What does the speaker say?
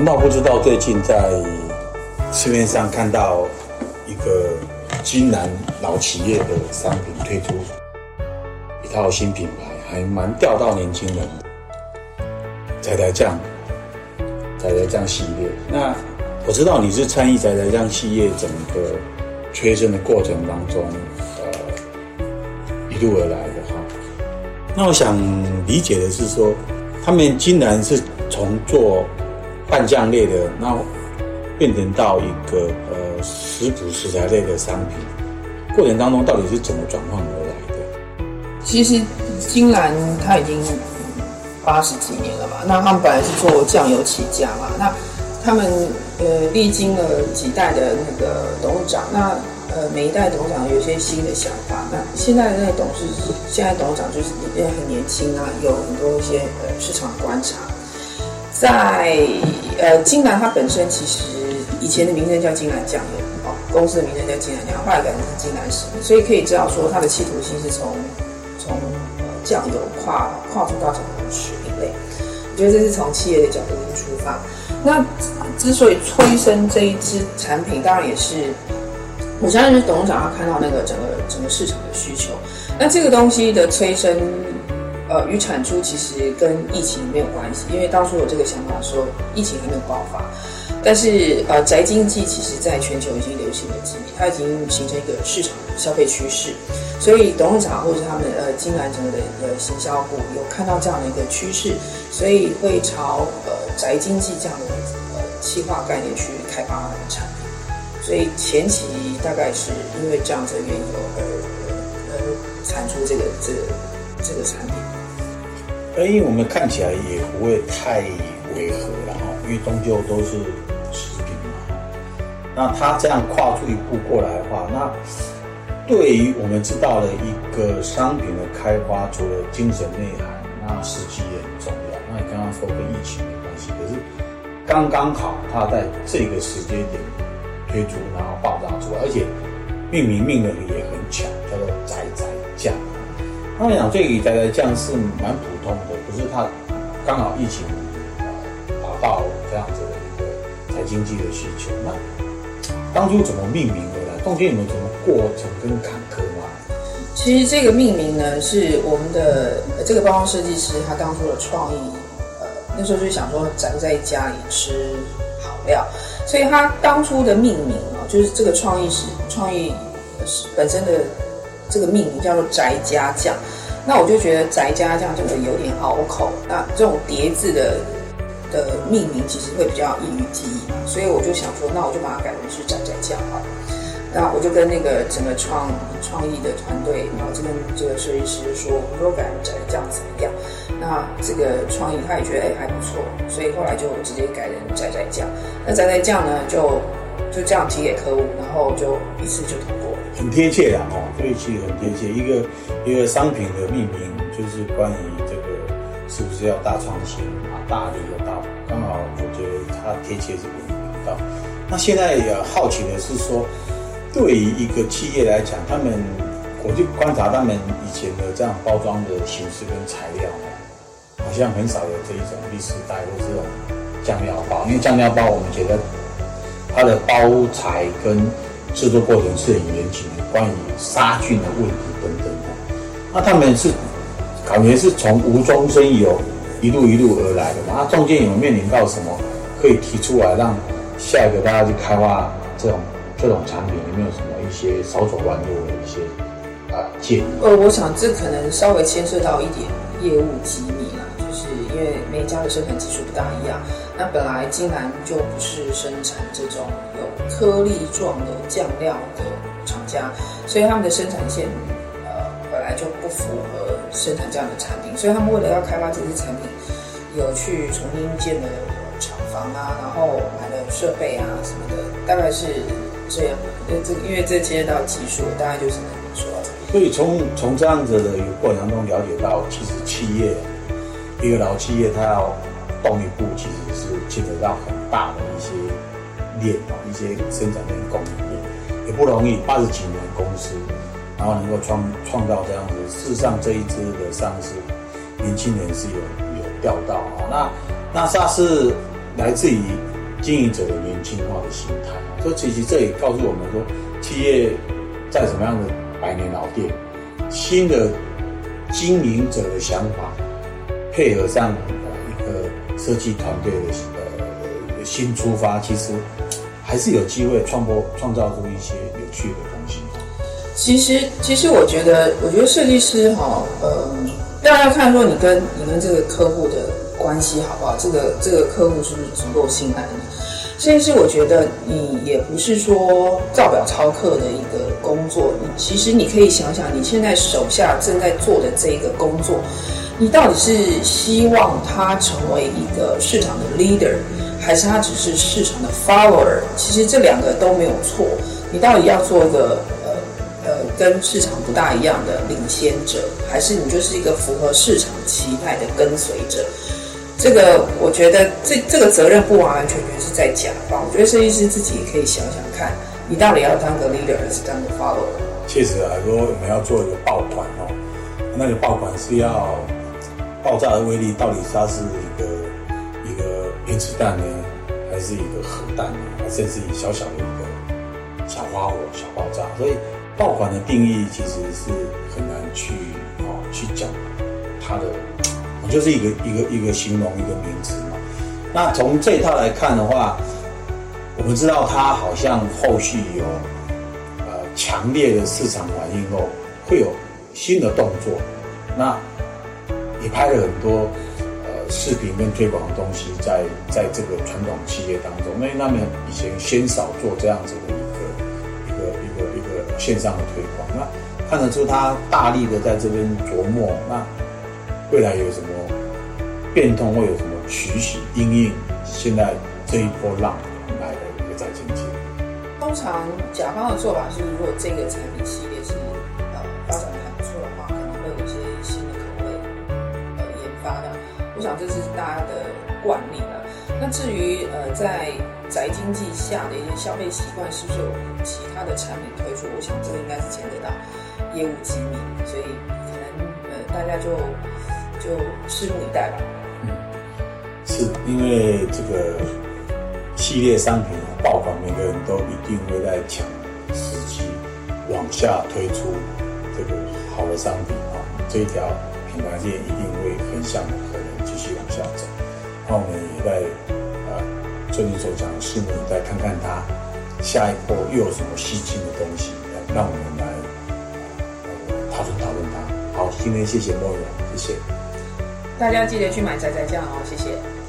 难道不知道最近在市面上看到一个金兰老企业的商品推出一套新品牌，还蛮钓到年轻人仔仔酱仔仔酱系列。那我知道你是参与仔仔酱系列整个催生的过程当中，呃，一路而来的哈。那我想理解的是说，他们金兰是从做半酱类的，然后变成到一个呃食谱食材类的商品，过程当中到底是怎么转换而来的？其实金兰它已经八十几年了吧，那他们本来是做酱油起家嘛，那他们呃历经了几代的那个董事长，那呃每一代董事长有一些新的想法，那现在的那董事现在董事长就是也很年轻啊，有很多一些呃市场观察。在呃金兰它本身其实以前的名称叫金兰酱油哦，公司的名称叫金兰酱，后来改成金兰食品，所以可以知道说它的企图心是从从酱油跨跨出到整个食品类，我觉得这是从企业的角度出发。那之所以催生这一支产品，当然也是我相信是董事长他看到那个整个整个市场的需求，那这个东西的催生。呃，与产出其实跟疫情没有关系，因为当初有这个想法说，疫情还没有爆发。但是呃，宅经济其实在全球已经流行了几年，它已经形成一个市场消费趋势。所以董事长或者他们呃金兰整个的呃行销部有看到这样的一个趋势，所以会朝呃宅经济这样的呃企划概念去开发他们的产品。所以前期大概是因为这样子的缘由而呃产出这个这个这个产品。因为我们看起来也不会太违和了哈，因为终究都是食品嘛。那他这样跨出一步过来的话，那对于我们知道了一个商品的开发，除了精神内涵，那时机也很重要。那你刚刚说跟疫情没关系，可是刚刚好他在这个时间点推出，然后爆炸出来，而且命名命的也很巧，叫做宅宅酱。他们讲这个宅宅酱是蛮，是它刚好疫情达到这样子的一个在经济的需求。那当初怎么命名的呢？中间有没有什么过程跟坎坷吗？其实这个命名呢，是我们的这个包装设计师他当初的创意。呃，那时候就想说宅在家里吃好料，所以他当初的命名啊，就是这个创意是创意是本身的。这个命名叫做宅家酱，那我就觉得宅家酱这个有点拗口，那这种叠字的的命名其实会比较易于记忆，所以我就想说，那我就把它改成是宅宅酱好了。那我就跟那个整个创创意的团队，然后这跟这个设计师说，我们说改成宅宅酱怎么样？那这个创意他也觉得哎还不错，所以后来就直接改成宅宅酱。那宅宅酱呢，就就这样提给客户，然后就一次就通过。很贴切的哦，这一期很贴切。一个一个商品的命名，就是关于这个是不是要大创新啊，大力的大，刚好我觉得它贴切这个味道。那现在也好奇的是说，对于一个企业来讲，他们我就观察他们以前的这样包装的形式跟材料，好像很少有这一种历史带或这种酱料包，因为酱料包我们觉得它的包材跟制作过程是很严谨的，关于杀菌的问题等等。那他们是感觉是从无中生有，一路一路而来的嘛？那中间有面临到什么可以提出来，让下一个大家去开发这种这种产品？有没有什么一些少走弯路的一些啊建议？呃，我想这可能稍微牵涉到一点业务机密，为每家的生产技术不大一样。那本来金兰就不是生产这种有颗粒状的酱料的厂家，所以他们的生产线呃本来就不符合生产这样的产品，所以他们为了要开发这些产品，有去重新建了厂房啊，然后买了设备啊什么的，大概是这样。因为这因为这牵涉到技术，大概就是能说。所以从从这样子的过程中了解到，其实企业一个老企业，它要动一步，其实是牵扯到很大的一些链啊，一些生产链、供应链，也不容易。八十几年公司，然后能够创创造这样子。事实上，这一支的上市，年轻人是有有钓到啊。那那它是来自于经营者的年轻化的心态。所以其实这也告诉我们说，企业在什么样的百年老店，新的经营者的想法，配合上一个设计团队的呃新出发，其实还是有机会创播创造出一些有趣的东西。其实，其实我觉得，我觉得设计师哈，呃，大家要看说你跟你跟这个客户的关系好不好，这个这个客户是不是足够信赖你？设计师，我觉得你也不是说照表操课的一个工作，你其实你可以想想，你现在手下正在做的这一个工作，你到底是希望他成为一个市场的 leader，还是他只是市场的 follower？其实这两个都没有错，你到底要做一个。呃呃，跟市场不大一样的领先者，还是你就是一个符合市场期待的跟随者？这个我觉得这这个责任不完完全全是在甲方。我觉得设计师自己也可以想想看，你到底要当个 leader 还是当个 follower？确实来说，我们要做一个爆款哦，那个爆款是要爆炸的威力，到底它是一个一个原子弹呢，还是一个核弹呢，还甚至于小小的一个小花火、小爆炸？所以。爆款的定义其实是很难去哦去讲它的，就是一个一个一个形容一个名词嘛。那从这一套来看的话，我们知道它好像后续有呃强烈的市场反应后，会有新的动作。那也拍了很多呃视频跟推广的东西在，在这个传统企业当中，因为他们以前鲜少做这样子的一个一个一个一个。线上的推广，那看得出他大力的在这边琢磨。那未来有什么变通，会有什么取舍？因应现在这一波浪来的一个再经济。通常甲方的做法是，如果这个产品系列是我想这是大家的惯例了。那至于呃在宅经济下的一些消费习惯，是不是有其他的产品推出？我想这个应该是牵扯到业务机密，所以可能呃大家就就拭目以待吧。嗯，是因为这个系列商品爆款，每个人都一定会在抢时机往下推出这个好的商品啊，这一条品牌线一定会很像的可能继续往下走。那我们也在。呃，最近所讲，拭目以待，看看他下一波又有什么吸睛的东西，让我们来讨论讨论他。好，今天谢谢莫勇，谢谢。大家记得去买仔仔酱哦，谢谢。